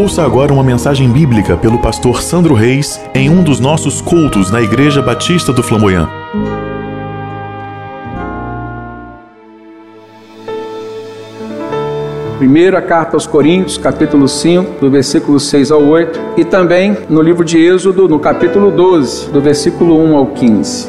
Ouça agora uma mensagem bíblica pelo pastor Sandro Reis em um dos nossos cultos na Igreja Batista do Flamboyant. Primeira carta aos Coríntios, capítulo 5, do versículo 6 ao 8, e também no livro de Êxodo, no capítulo 12, do versículo 1 ao 15.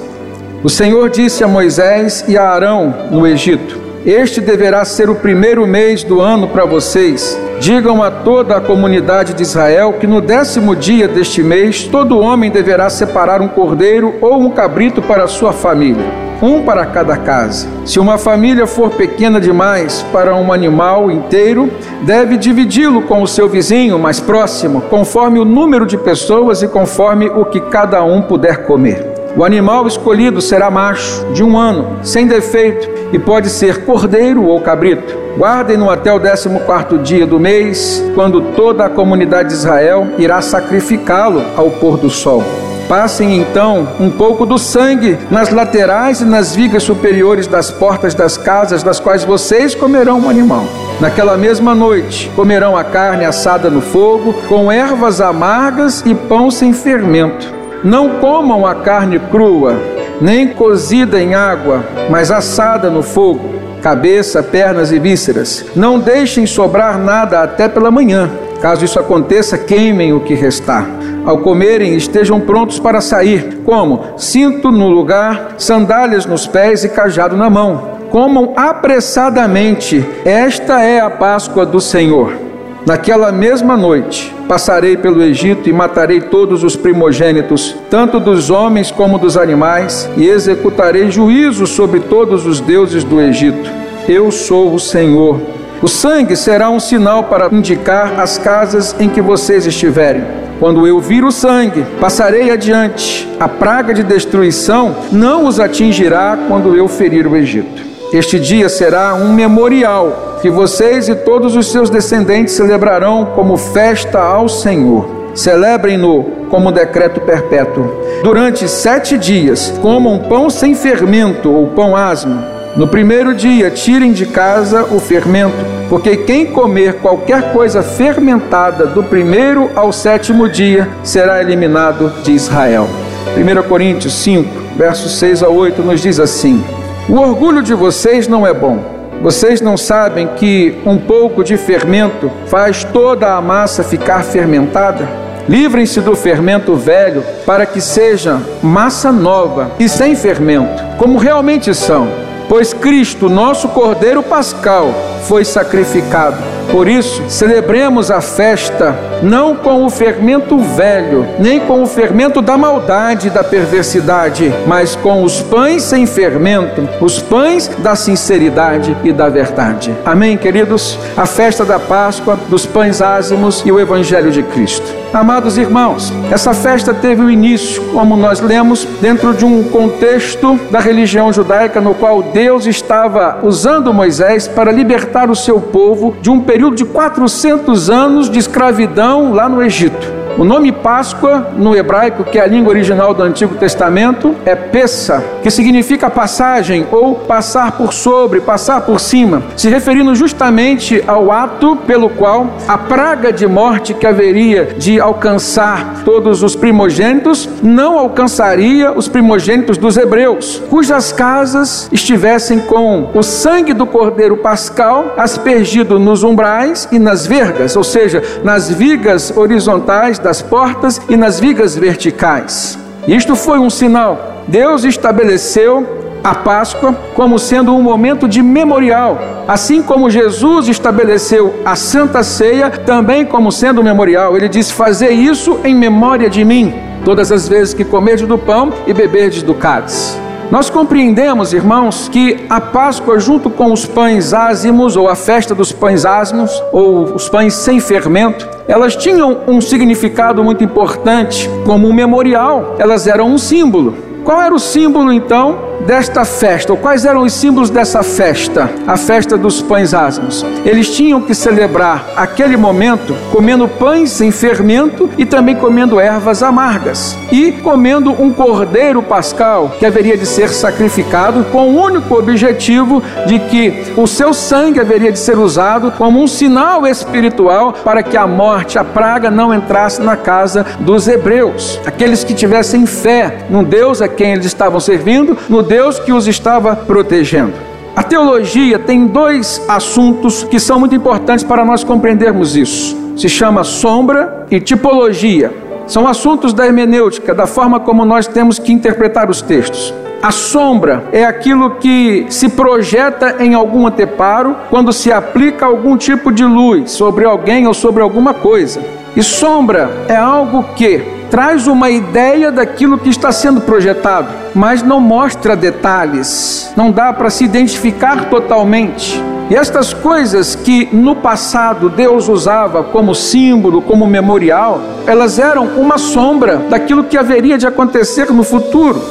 O Senhor disse a Moisés e a Arão no Egito: Este deverá ser o primeiro mês do ano para vocês. Digam a toda a comunidade de Israel que no décimo dia deste mês todo homem deverá separar um cordeiro ou um cabrito para sua família um para cada casa. Se uma família for pequena demais para um animal inteiro, deve dividi-lo com o seu vizinho mais próximo, conforme o número de pessoas e conforme o que cada um puder comer. O animal escolhido será macho, de um ano, sem defeito, e pode ser cordeiro ou cabrito. Guardem-no até o décimo quarto dia do mês, quando toda a comunidade de Israel irá sacrificá-lo ao pôr do sol. Passem então um pouco do sangue nas laterais e nas vigas superiores das portas das casas das quais vocês comerão o animal. Naquela mesma noite comerão a carne assada no fogo, com ervas amargas e pão sem fermento. Não comam a carne crua, nem cozida em água, mas assada no fogo, cabeça, pernas e vísceras. Não deixem sobrar nada até pela manhã. Caso isso aconteça, queimem o que restar. Ao comerem, estejam prontos para sair. Como? Cinto no lugar, sandálias nos pés e cajado na mão. Comam apressadamente. Esta é a Páscoa do Senhor. Naquela mesma noite, passarei pelo Egito e matarei todos os primogênitos, tanto dos homens como dos animais, e executarei juízo sobre todos os deuses do Egito. Eu sou o Senhor. O sangue será um sinal para indicar as casas em que vocês estiverem. Quando eu vir o sangue, passarei adiante. A praga de destruição não os atingirá quando eu ferir o Egito. Este dia será um memorial que vocês e todos os seus descendentes celebrarão como festa ao Senhor. Celebrem-no como decreto perpétuo. Durante sete dias, comam pão sem fermento ou pão asmo no primeiro dia, tirem de casa o fermento, porque quem comer qualquer coisa fermentada do primeiro ao sétimo dia será eliminado de Israel. 1 Coríntios 5, versos 6 a 8 nos diz assim: O orgulho de vocês não é bom. Vocês não sabem que um pouco de fermento faz toda a massa ficar fermentada? Livrem-se do fermento velho para que seja massa nova e sem fermento, como realmente são pois Cristo, nosso Cordeiro Pascal, foi sacrificado. Por isso, celebremos a festa não com o fermento velho, nem com o fermento da maldade e da perversidade, mas com os pães sem fermento, os pães da sinceridade e da verdade. Amém, queridos? A festa da Páscoa, dos pães ázimos e o Evangelho de Cristo. Amados irmãos, essa festa teve o um início, como nós lemos, dentro de um contexto da religião judaica no qual Deus estava usando Moisés para libertar o seu povo de um período de 400 anos de escravidão lá no Egito. O nome Páscoa, no hebraico, que é a língua original do Antigo Testamento, é Pessa, que significa passagem ou passar por sobre, passar por cima, se referindo justamente ao ato pelo qual a praga de morte que haveria de alcançar todos os primogênitos não alcançaria os primogênitos dos hebreus, cujas casas estivessem com o sangue do cordeiro pascal aspergido nos umbrais e nas vergas, ou seja, nas vigas horizontais das portas e nas vigas verticais. Isto foi um sinal. Deus estabeleceu a Páscoa como sendo um momento de memorial, assim como Jesus estabeleceu a Santa Ceia também como sendo um memorial. Ele disse: Fazer isso em memória de mim, todas as vezes que comerdes do pão e beberdes do cálice. Nós compreendemos, irmãos, que a Páscoa, junto com os pães ázimos, ou a festa dos pães ázimos, ou os pães sem fermento, elas tinham um significado muito importante, como um memorial, elas eram um símbolo. Qual era o símbolo então desta festa, ou quais eram os símbolos dessa festa, a festa dos pães ázimos. Eles tinham que celebrar aquele momento comendo pães sem fermento e também comendo ervas amargas e comendo um cordeiro pascal que haveria de ser sacrificado com o único objetivo de que o seu sangue haveria de ser usado como um sinal espiritual para que a morte, a praga não entrasse na casa dos hebreus. Aqueles que tivessem fé no Deus a quem eles estavam servindo, no Deus que os estava protegendo. A teologia tem dois assuntos que são muito importantes para nós compreendermos isso. Se chama sombra e tipologia. São assuntos da hermenêutica, da forma como nós temos que interpretar os textos. A sombra é aquilo que se projeta em algum anteparo quando se aplica algum tipo de luz sobre alguém ou sobre alguma coisa. E sombra é algo que traz uma ideia daquilo que está sendo projetado, mas não mostra detalhes, não dá para se identificar totalmente. E estas coisas que no passado Deus usava como símbolo, como memorial, elas eram uma sombra daquilo que haveria de acontecer no futuro.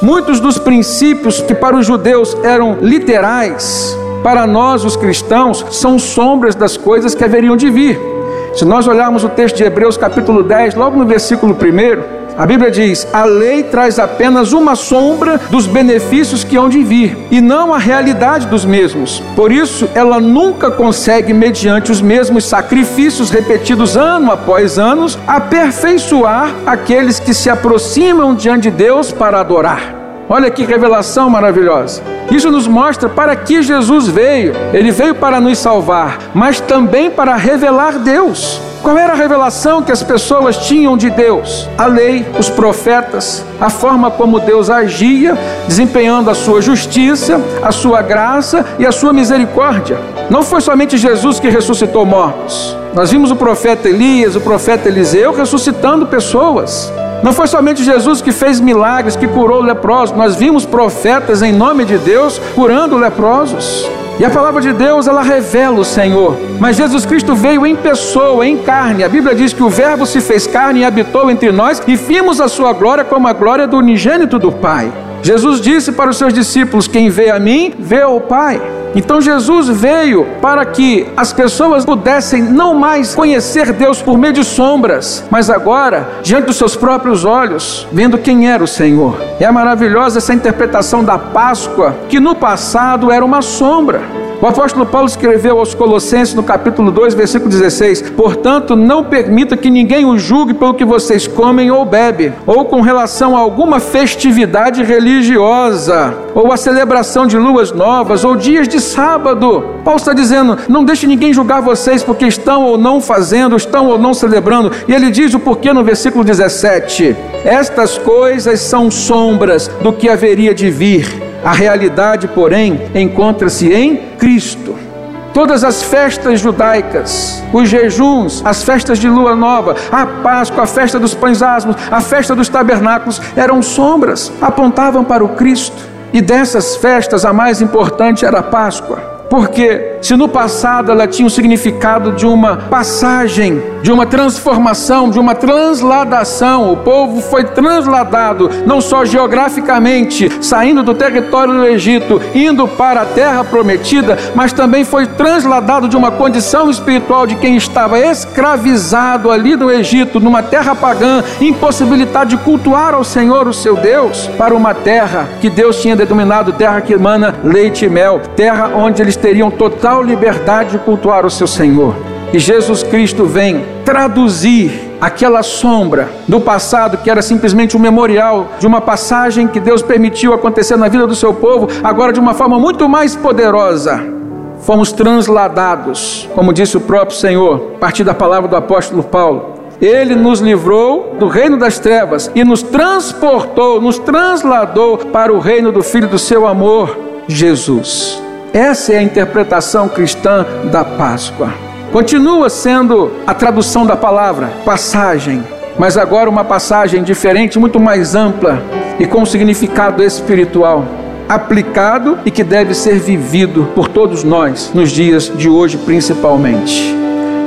Muitos dos princípios que para os judeus eram literais, para nós, os cristãos, são sombras das coisas que haveriam de vir. Se nós olharmos o texto de Hebreus, capítulo 10, logo no versículo 1, a Bíblia diz: a lei traz apenas uma sombra dos benefícios que hão de vir, e não a realidade dos mesmos. Por isso, ela nunca consegue, mediante os mesmos sacrifícios repetidos ano após ano, aperfeiçoar aqueles que se aproximam diante de Deus para adorar. Olha que revelação maravilhosa. Isso nos mostra para que Jesus veio. Ele veio para nos salvar, mas também para revelar Deus. Qual era a revelação que as pessoas tinham de Deus? A lei, os profetas, a forma como Deus agia, desempenhando a sua justiça, a sua graça e a sua misericórdia. Não foi somente Jesus que ressuscitou mortos. Nós vimos o profeta Elias, o profeta Eliseu ressuscitando pessoas. Não foi somente Jesus que fez milagres, que curou leprosos, nós vimos profetas em nome de Deus curando leprosos. E a palavra de Deus, ela revela o Senhor. Mas Jesus Cristo veio em pessoa, em carne. A Bíblia diz que o Verbo se fez carne e habitou entre nós, e vimos a sua glória como a glória do unigênito do Pai. Jesus disse para os seus discípulos: Quem vê a mim, vê o Pai. Então Jesus veio para que as pessoas pudessem não mais conhecer Deus por meio de sombras, mas agora, diante dos seus próprios olhos, vendo quem era o Senhor. É maravilhosa essa interpretação da Páscoa, que no passado era uma sombra. O apóstolo Paulo escreveu aos Colossenses no capítulo 2, versículo 16: Portanto, não permita que ninguém o julgue pelo que vocês comem ou bebem, ou com relação a alguma festividade religiosa, ou a celebração de luas novas, ou dias de sábado. Paulo está dizendo: não deixe ninguém julgar vocês porque estão ou não fazendo, estão ou não celebrando. E ele diz o porquê no versículo 17: Estas coisas são sombras do que haveria de vir a realidade, porém, encontra-se em Cristo. Todas as festas judaicas, os jejuns, as festas de lua nova, a Páscoa, a festa dos pães asmos, a festa dos tabernáculos eram sombras, apontavam para o Cristo. E dessas festas, a mais importante era a Páscoa. Porque se no passado ela tinha o significado de uma passagem, de uma transformação, de uma transladação, o povo foi transladado não só geograficamente, saindo do território do Egito, indo para a terra prometida, mas também foi transladado de uma condição espiritual de quem estava escravizado ali no Egito, numa terra pagã, impossibilitado de cultuar ao Senhor, o seu Deus, para uma terra que Deus tinha denominado terra que emana leite e mel, terra onde eles teriam total liberdade de cultuar o seu Senhor. E Jesus Cristo vem traduzir aquela sombra do passado que era simplesmente um memorial de uma passagem que Deus permitiu acontecer na vida do seu povo, agora de uma forma muito mais poderosa. Fomos transladados, como disse o próprio Senhor, a partir da palavra do apóstolo Paulo. Ele nos livrou do reino das trevas e nos transportou, nos transladou para o reino do Filho do seu amor, Jesus. Essa é a interpretação cristã da Páscoa. Continua sendo a tradução da palavra passagem, mas agora uma passagem diferente, muito mais ampla e com significado espiritual. aplicado e que deve ser vivido por todos nós nos dias de hoje, principalmente.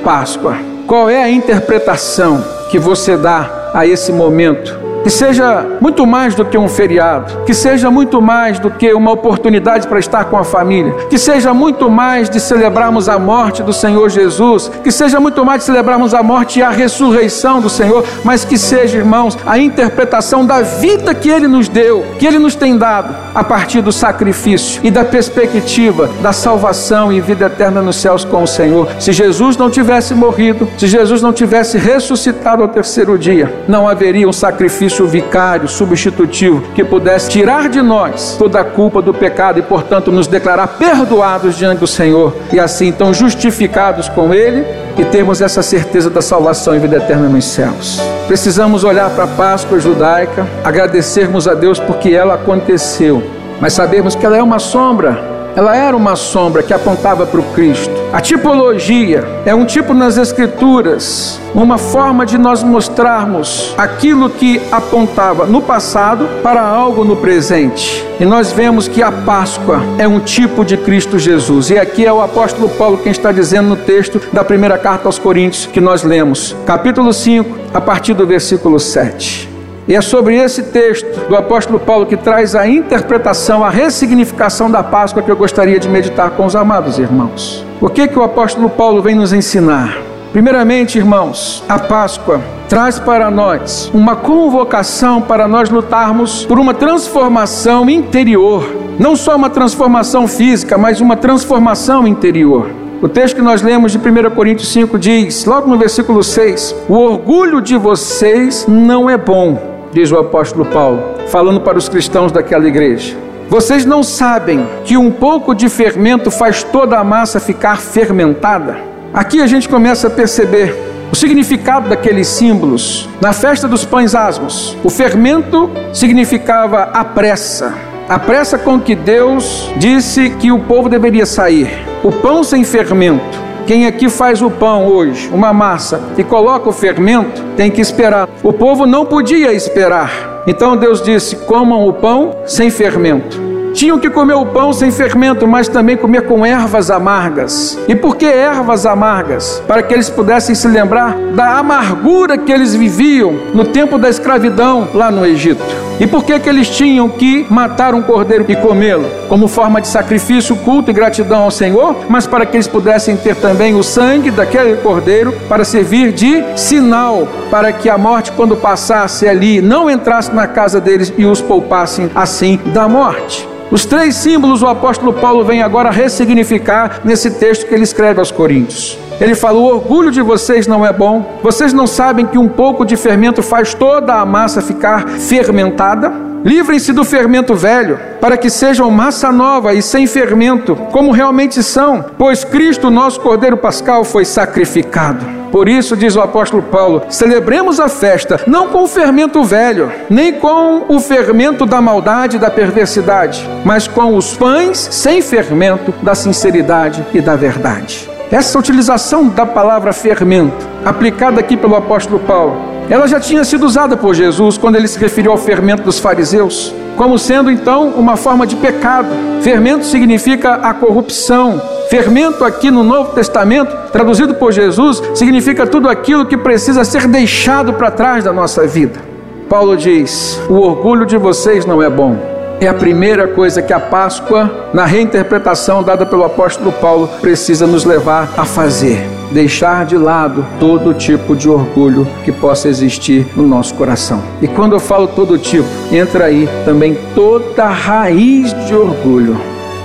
Páscoa. Qual é a interpretação que você dá a esse momento que seja muito mais do que um feriado, que seja muito mais do que uma oportunidade para estar com a família, que seja muito mais de celebrarmos a morte do Senhor Jesus, que seja muito mais de celebrarmos a morte e a ressurreição do Senhor, mas que seja, irmãos, a interpretação da vida que Ele nos deu, que Ele nos tem dado, a partir do sacrifício e da perspectiva da salvação e vida eterna nos céus com o Senhor. Se Jesus não tivesse morrido, se Jesus não tivesse ressuscitado ao terceiro dia, não haveria um sacrifício sacrifício vicário, substitutivo, que pudesse tirar de nós toda a culpa do pecado e, portanto, nos declarar perdoados diante do Senhor e assim então justificados com Ele e termos essa certeza da salvação e vida eterna nos céus. Precisamos olhar para a Páscoa judaica, agradecermos a Deus porque ela aconteceu, mas sabemos que ela é uma sombra ela era uma sombra que apontava para o Cristo. A tipologia é um tipo nas Escrituras, uma forma de nós mostrarmos aquilo que apontava no passado para algo no presente. E nós vemos que a Páscoa é um tipo de Cristo Jesus. E aqui é o apóstolo Paulo quem está dizendo no texto da primeira carta aos Coríntios que nós lemos, capítulo 5, a partir do versículo 7. E é sobre esse texto do apóstolo Paulo que traz a interpretação, a ressignificação da Páscoa que eu gostaria de meditar com os amados irmãos. O que que o apóstolo Paulo vem nos ensinar? Primeiramente, irmãos, a Páscoa traz para nós uma convocação para nós lutarmos por uma transformação interior, não só uma transformação física, mas uma transformação interior. O texto que nós lemos de 1 Coríntios 5 diz, logo no versículo 6: O orgulho de vocês não é bom diz o apóstolo Paulo, falando para os cristãos daquela igreja. Vocês não sabem que um pouco de fermento faz toda a massa ficar fermentada? Aqui a gente começa a perceber o significado daqueles símbolos. Na festa dos pães asmos, o fermento significava a pressa, a pressa com que Deus disse que o povo deveria sair. O pão sem fermento quem aqui faz o pão hoje, uma massa, e coloca o fermento, tem que esperar. O povo não podia esperar. Então Deus disse: comam o pão sem fermento. Tinham que comer o pão sem fermento, mas também comer com ervas amargas. E por que ervas amargas? Para que eles pudessem se lembrar da amargura que eles viviam no tempo da escravidão lá no Egito. E por que, que eles tinham que matar um cordeiro e comê-lo? Como forma de sacrifício, culto e gratidão ao Senhor, mas para que eles pudessem ter também o sangue daquele cordeiro para servir de sinal, para que a morte, quando passasse ali, não entrasse na casa deles e os poupassem assim da morte. Os três símbolos o apóstolo Paulo vem agora ressignificar nesse texto que ele escreve aos Coríntios. Ele fala: O orgulho de vocês não é bom. Vocês não sabem que um pouco de fermento faz toda a massa ficar fermentada? Livrem-se do fermento velho, para que sejam massa nova e sem fermento, como realmente são, pois Cristo, nosso Cordeiro Pascal, foi sacrificado. Por isso, diz o apóstolo Paulo, celebremos a festa não com o fermento velho, nem com o fermento da maldade e da perversidade, mas com os pães sem fermento da sinceridade e da verdade. Essa utilização da palavra fermento, aplicada aqui pelo apóstolo Paulo, ela já tinha sido usada por Jesus quando ele se referiu ao fermento dos fariseus, como sendo então uma forma de pecado. Fermento significa a corrupção, Fermento aqui no Novo Testamento, traduzido por Jesus, significa tudo aquilo que precisa ser deixado para trás da nossa vida. Paulo diz: o orgulho de vocês não é bom. É a primeira coisa que a Páscoa, na reinterpretação dada pelo apóstolo Paulo, precisa nos levar a fazer. Deixar de lado todo tipo de orgulho que possa existir no nosso coração. E quando eu falo todo tipo, entra aí também toda raiz de orgulho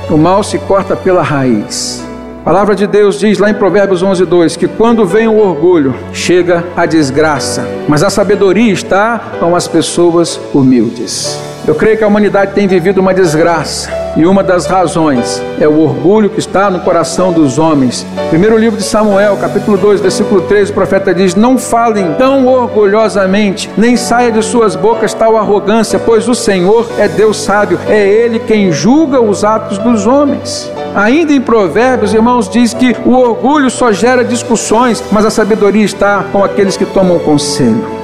o mal se corta pela raiz. A palavra de Deus diz lá em Provérbios 11, 2 que quando vem o orgulho, chega a desgraça, mas a sabedoria está com as pessoas humildes. Eu creio que a humanidade tem vivido uma desgraça e uma das razões é o orgulho que está no coração dos homens. Primeiro livro de Samuel, capítulo 2, versículo 3, o profeta diz: Não falem tão orgulhosamente, nem saia de suas bocas tal arrogância, pois o Senhor é Deus sábio, é Ele quem julga os atos dos homens. Ainda em Provérbios, irmãos, diz que o orgulho só gera discussões, mas a sabedoria está com aqueles que tomam conselho.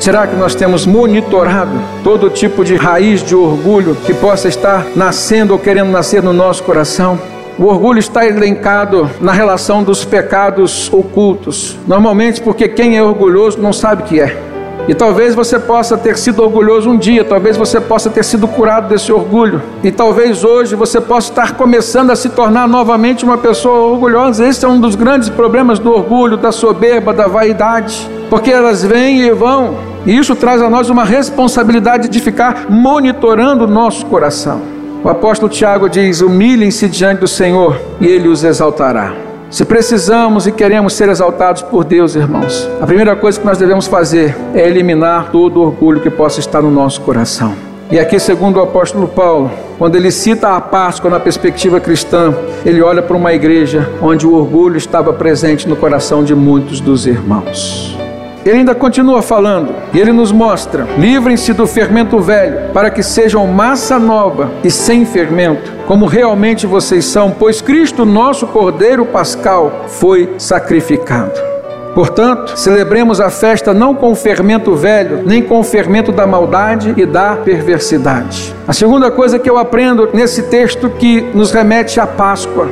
Será que nós temos monitorado todo tipo de raiz de orgulho que possa estar nascendo ou querendo nascer no nosso coração? O orgulho está elencado na relação dos pecados ocultos, normalmente porque quem é orgulhoso não sabe o que é. E talvez você possa ter sido orgulhoso um dia, talvez você possa ter sido curado desse orgulho. E talvez hoje você possa estar começando a se tornar novamente uma pessoa orgulhosa. Esse é um dos grandes problemas do orgulho, da soberba, da vaidade. Porque elas vêm e vão. E isso traz a nós uma responsabilidade de ficar monitorando o nosso coração. O apóstolo Tiago diz: humilhem-se diante do Senhor e ele os exaltará. Se precisamos e queremos ser exaltados por Deus, irmãos, a primeira coisa que nós devemos fazer é eliminar todo o orgulho que possa estar no nosso coração. E aqui, segundo o apóstolo Paulo, quando ele cita a Páscoa na perspectiva cristã, ele olha para uma igreja onde o orgulho estava presente no coração de muitos dos irmãos. Ele ainda continua falando e ele nos mostra: livrem-se do fermento velho, para que sejam massa nova e sem fermento, como realmente vocês são, pois Cristo, nosso Cordeiro Pascal, foi sacrificado. Portanto, celebremos a festa não com o fermento velho, nem com o fermento da maldade e da perversidade. A segunda coisa que eu aprendo nesse texto que nos remete à Páscoa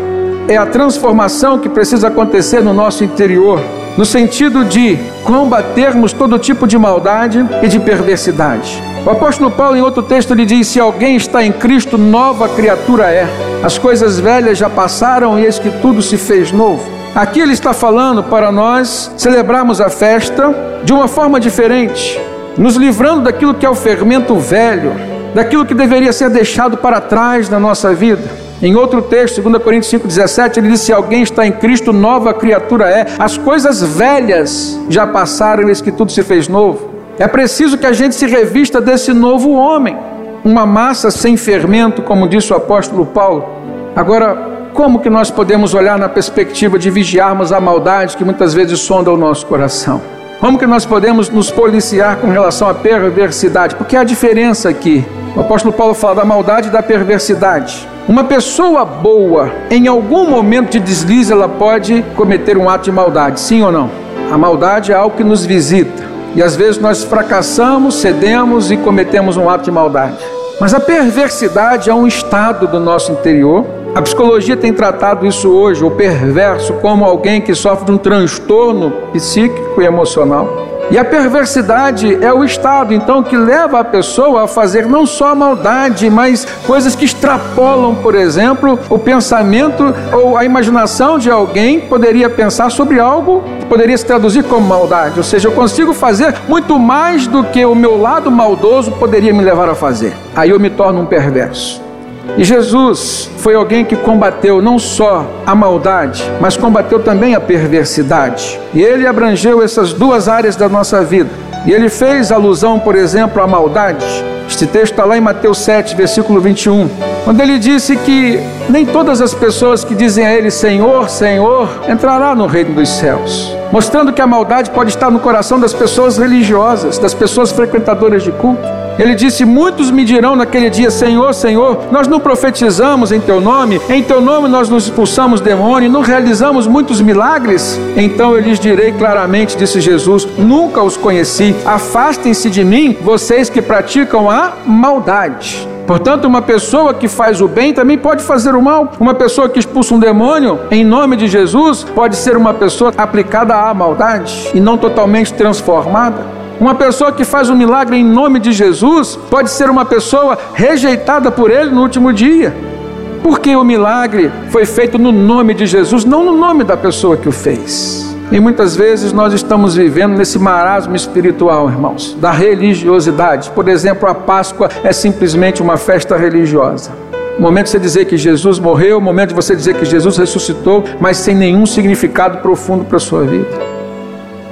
é a transformação que precisa acontecer no nosso interior no sentido de combatermos todo tipo de maldade e de perversidade. O apóstolo Paulo, em outro texto, ele diz: Se alguém está em Cristo, nova criatura é. As coisas velhas já passaram e eis que tudo se fez novo. Aqui ele está falando para nós celebrarmos a festa de uma forma diferente, nos livrando daquilo que é o fermento velho, daquilo que deveria ser deixado para trás na nossa vida em outro texto, 2 Coríntios 5,17, ele diz: Se alguém está em Cristo, nova criatura é. As coisas velhas já passaram, eis que tudo se fez novo. É preciso que a gente se revista desse novo homem, uma massa sem fermento, como disse o apóstolo Paulo. Agora, como que nós podemos olhar na perspectiva de vigiarmos a maldade que muitas vezes sonda o nosso coração? Como que nós podemos nos policiar com relação à perversidade? Porque há diferença aqui. O apóstolo Paulo fala da maldade e da perversidade. Uma pessoa boa, em algum momento de deslize, ela pode cometer um ato de maldade, sim ou não? A maldade é algo que nos visita. E às vezes nós fracassamos, cedemos e cometemos um ato de maldade. Mas a perversidade é um estado do nosso interior. A psicologia tem tratado isso hoje, o perverso, como alguém que sofre de um transtorno psíquico e emocional. E a perversidade é o estado, então, que leva a pessoa a fazer não só maldade, mas coisas que extrapolam, por exemplo, o pensamento ou a imaginação de alguém poderia pensar sobre algo que poderia se traduzir como maldade. Ou seja, eu consigo fazer muito mais do que o meu lado maldoso poderia me levar a fazer. Aí eu me torno um perverso. E Jesus foi alguém que combateu não só a maldade, mas combateu também a perversidade. E ele abrangeu essas duas áreas da nossa vida. E ele fez alusão, por exemplo, à maldade. Este texto está lá em Mateus 7, versículo 21, quando ele disse que nem todas as pessoas que dizem a ele Senhor, Senhor, entrará no reino dos céus. Mostrando que a maldade pode estar no coração das pessoas religiosas, das pessoas frequentadoras de culto. Ele disse: Muitos me dirão naquele dia: Senhor, Senhor, nós não profetizamos em teu nome, em teu nome nós nos expulsamos demônio, não realizamos muitos milagres. Então eu lhes direi claramente, disse Jesus: Nunca os conheci. Afastem-se de mim, vocês que praticam a maldade. Portanto, uma pessoa que faz o bem também pode fazer o mal. Uma pessoa que expulsa um demônio em nome de Jesus pode ser uma pessoa aplicada à maldade e não totalmente transformada. Uma pessoa que faz um milagre em nome de Jesus pode ser uma pessoa rejeitada por ele no último dia. Porque o milagre foi feito no nome de Jesus, não no nome da pessoa que o fez. E muitas vezes nós estamos vivendo nesse marasmo espiritual, irmãos, da religiosidade. Por exemplo, a Páscoa é simplesmente uma festa religiosa. O momento de você dizer que Jesus morreu, o momento de você dizer que Jesus ressuscitou, mas sem nenhum significado profundo para a sua vida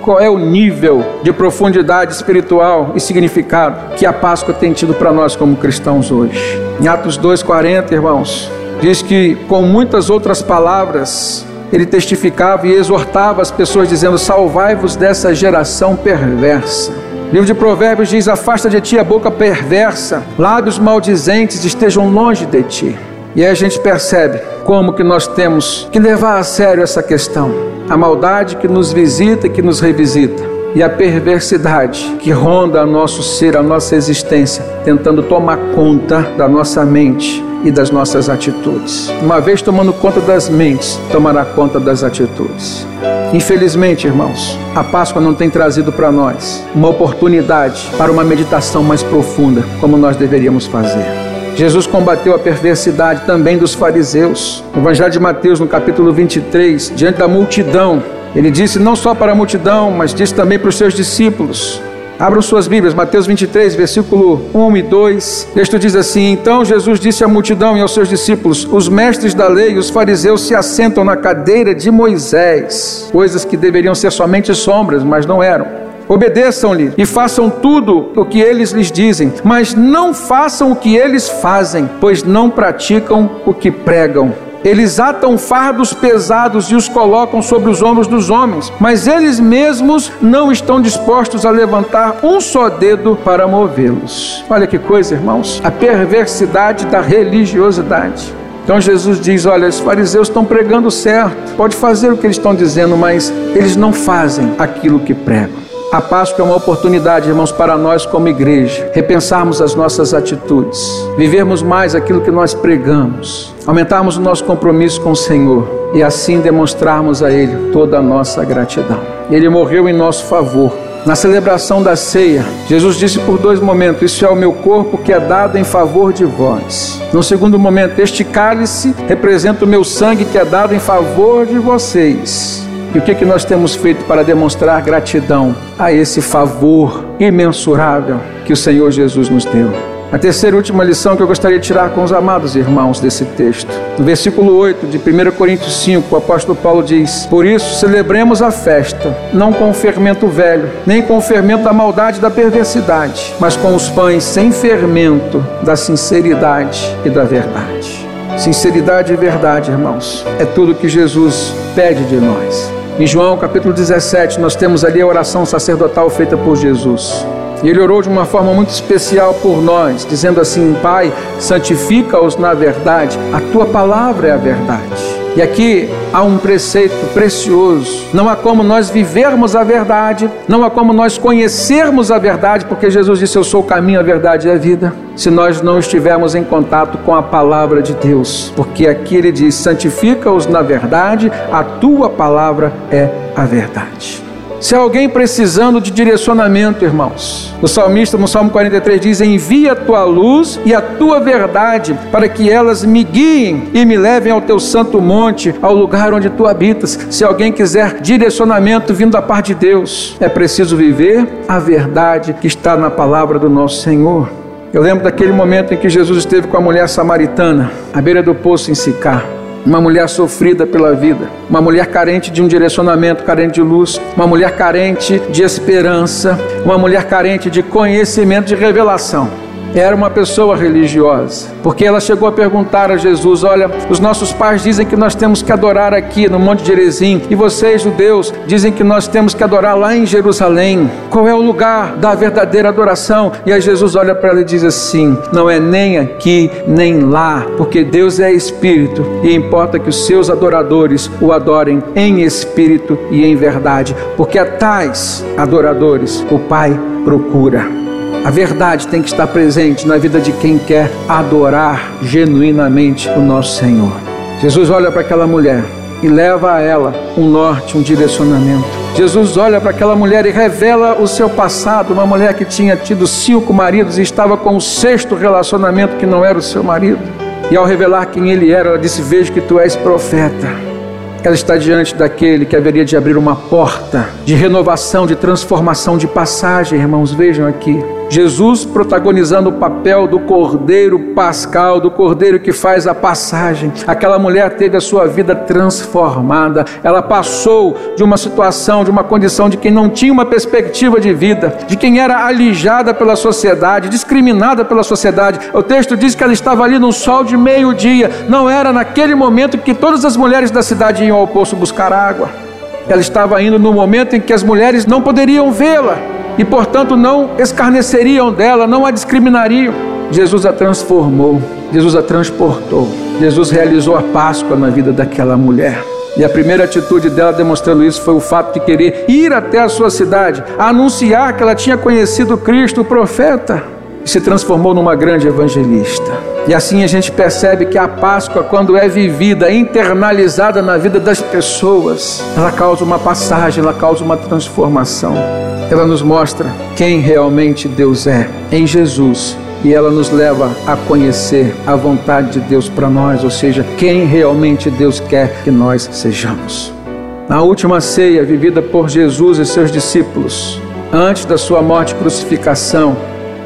qual é o nível de profundidade espiritual e significado que a Páscoa tem tido para nós como cristãos hoje. Em Atos 2,40, irmãos, diz que com muitas outras palavras ele testificava e exortava as pessoas, dizendo: Salvai-vos dessa geração perversa. O livro de Provérbios diz: Afasta de ti a boca perversa, lábios maldizentes estejam longe de ti. E aí a gente percebe como que nós temos que levar a sério essa questão a maldade que nos visita e que nos revisita. e a perversidade que ronda nosso ser, a nossa existência, tentando tomar conta da nossa mente e das nossas atitudes. Uma vez tomando conta das mentes, tomará conta das atitudes. Infelizmente, irmãos, a Páscoa não tem trazido para nós uma oportunidade para uma meditação mais profunda, como nós deveríamos fazer. Jesus combateu a perversidade também dos fariseus. No Evangelho de Mateus, no capítulo 23, diante da multidão, ele disse não só para a multidão, mas disse também para os seus discípulos: Abram suas Bíblias, Mateus 23, versículo 1 e 2. O texto diz assim: Então Jesus disse à multidão e aos seus discípulos: Os mestres da lei e os fariseus se assentam na cadeira de Moisés, coisas que deveriam ser somente sombras, mas não eram. Obedeçam-lhe e façam tudo o que eles lhes dizem, mas não façam o que eles fazem, pois não praticam o que pregam. Eles atam fardos pesados e os colocam sobre os ombros dos homens, mas eles mesmos não estão dispostos a levantar um só dedo para movê-los. Olha que coisa, irmãos, a perversidade da religiosidade. Então Jesus diz: Olha, os fariseus estão pregando certo, pode fazer o que eles estão dizendo, mas eles não fazem aquilo que pregam. A Páscoa é uma oportunidade, irmãos, para nós como igreja, repensarmos as nossas atitudes, vivermos mais aquilo que nós pregamos, aumentarmos o nosso compromisso com o Senhor e assim demonstrarmos a Ele toda a nossa gratidão. Ele morreu em nosso favor. Na celebração da ceia, Jesus disse por dois momentos: Isso é o meu corpo que é dado em favor de vós. No segundo momento, este cálice representa o meu sangue que é dado em favor de vocês. E o que, que nós temos feito para demonstrar gratidão a esse favor imensurável que o Senhor Jesus nos deu? A terceira e última lição que eu gostaria de tirar com os amados irmãos desse texto. No versículo 8 de 1 Coríntios 5, o apóstolo Paulo diz: Por isso celebremos a festa, não com o fermento velho, nem com o fermento da maldade e da perversidade, mas com os pães sem fermento da sinceridade e da verdade. Sinceridade e verdade, irmãos, é tudo que Jesus pede de nós. Em João capítulo 17, nós temos ali a oração sacerdotal feita por Jesus. E ele orou de uma forma muito especial por nós, dizendo assim: Pai, santifica-os na verdade, a tua palavra é a verdade. E aqui há um preceito precioso. Não há como nós vivermos a verdade, não há como nós conhecermos a verdade, porque Jesus disse: Eu sou o caminho, a verdade e a vida. Se nós não estivermos em contato com a palavra de Deus, porque aqui ele diz: Santifica-os na verdade, a tua palavra é a verdade. Se alguém precisando de direcionamento, irmãos, o salmista no Salmo 43 diz: Envia a tua luz e a tua verdade, para que elas me guiem e me levem ao teu santo monte, ao lugar onde tu habitas. Se alguém quiser direcionamento vindo da parte de Deus, é preciso viver a verdade que está na palavra do nosso Senhor. Eu lembro daquele momento em que Jesus esteve com a mulher samaritana, à beira do poço em Sicar uma mulher sofrida pela vida, uma mulher carente de um direcionamento, carente de luz, uma mulher carente de esperança, uma mulher carente de conhecimento, de revelação era uma pessoa religiosa, porque ela chegou a perguntar a Jesus: Olha, os nossos pais dizem que nós temos que adorar aqui no Monte de e vocês, judeus, dizem que nós temos que adorar lá em Jerusalém. Qual é o lugar da verdadeira adoração? E aí Jesus olha para ela e diz assim: Não é nem aqui, nem lá, porque Deus é espírito e importa que os seus adoradores o adorem em espírito e em verdade, porque a tais adoradores o Pai procura. A verdade tem que estar presente na vida de quem quer adorar genuinamente o nosso Senhor. Jesus olha para aquela mulher e leva a ela um norte, um direcionamento. Jesus olha para aquela mulher e revela o seu passado, uma mulher que tinha tido cinco maridos e estava com o sexto relacionamento que não era o seu marido. E ao revelar quem ele era, ela disse: Vejo que tu és profeta. Ela está diante daquele que haveria de abrir uma porta de renovação, de transformação, de passagem, irmãos. Vejam aqui. Jesus protagonizando o papel do cordeiro pascal, do cordeiro que faz a passagem. Aquela mulher teve a sua vida transformada. Ela passou de uma situação, de uma condição de quem não tinha uma perspectiva de vida, de quem era alijada pela sociedade, discriminada pela sociedade. O texto diz que ela estava ali no sol de meio-dia. Não era naquele momento que todas as mulheres da cidade iam ao poço buscar água. Ela estava indo no momento em que as mulheres não poderiam vê-la e, portanto, não escarneceriam dela, não a discriminariam. Jesus a transformou, Jesus a transportou, Jesus realizou a Páscoa na vida daquela mulher. E a primeira atitude dela demonstrando isso foi o fato de querer ir até a sua cidade, anunciar que ela tinha conhecido Cristo, o profeta, e se transformou numa grande evangelista. E assim a gente percebe que a Páscoa, quando é vivida, internalizada na vida das pessoas, ela causa uma passagem, ela causa uma transformação. Ela nos mostra quem realmente Deus é em Jesus e ela nos leva a conhecer a vontade de Deus para nós, ou seja, quem realmente Deus quer que nós sejamos. Na última ceia vivida por Jesus e seus discípulos, antes da sua morte e crucificação,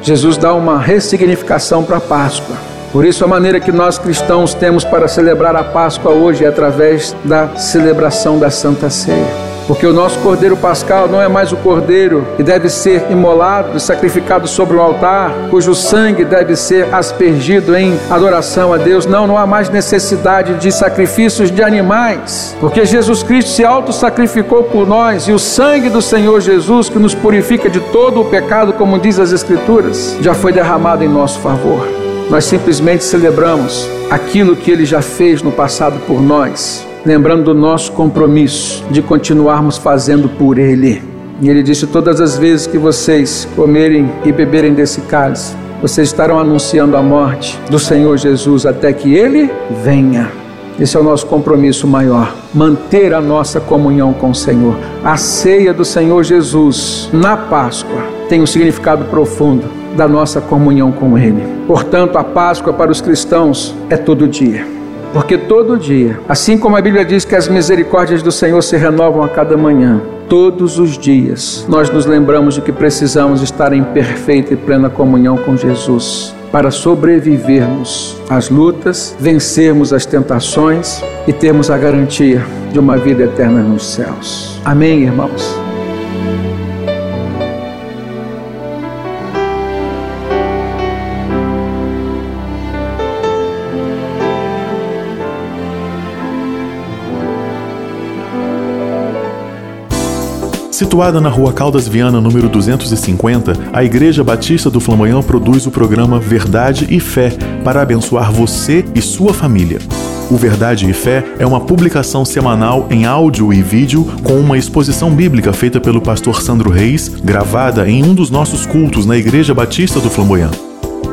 Jesus dá uma ressignificação para a Páscoa. Por isso, a maneira que nós cristãos temos para celebrar a Páscoa hoje é através da celebração da Santa Ceia. Porque o nosso cordeiro pascal não é mais o cordeiro que deve ser imolado sacrificado sobre um altar, cujo sangue deve ser aspergido em adoração a Deus. Não, não há mais necessidade de sacrifícios de animais, porque Jesus Cristo se auto-sacrificou por nós e o sangue do Senhor Jesus, que nos purifica de todo o pecado, como diz as Escrituras, já foi derramado em nosso favor. Nós simplesmente celebramos aquilo que ele já fez no passado por nós lembrando do nosso compromisso de continuarmos fazendo por Ele. E Ele disse: Todas as vezes que vocês comerem e beberem desse cálice, vocês estarão anunciando a morte do Senhor Jesus até que Ele venha. Esse é o nosso compromisso maior, manter a nossa comunhão com o Senhor. A ceia do Senhor Jesus na Páscoa tem um significado profundo da nossa comunhão com Ele. Portanto, a Páscoa para os cristãos é todo dia. Porque todo dia, assim como a Bíblia diz que as misericórdias do Senhor se renovam a cada manhã, todos os dias nós nos lembramos de que precisamos estar em perfeita e plena comunhão com Jesus para sobrevivermos às lutas, vencermos as tentações e termos a garantia de uma vida eterna nos céus. Amém, irmãos? Situada na Rua Caldas Viana, número 250, a Igreja Batista do Flamboyant produz o programa Verdade e Fé para abençoar você e sua família. O Verdade e Fé é uma publicação semanal em áudio e vídeo com uma exposição bíblica feita pelo pastor Sandro Reis, gravada em um dos nossos cultos na Igreja Batista do Flamboyant.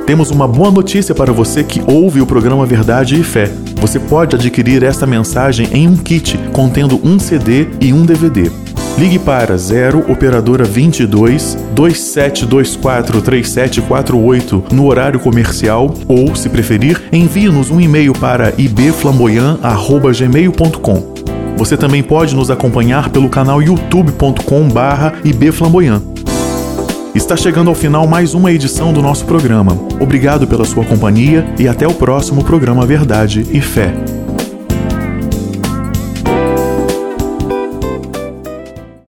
Temos uma boa notícia para você que ouve o programa Verdade e Fé. Você pode adquirir esta mensagem em um kit contendo um CD e um DVD. Ligue para 0 operadora 22 2724 3748 no horário comercial ou, se preferir, envie-nos um e-mail para ibflamboyant@gmail.com. Você também pode nos acompanhar pelo canal youtube.com/ibflamboyant. Está chegando ao final mais uma edição do nosso programa. Obrigado pela sua companhia e até o próximo programa Verdade e Fé.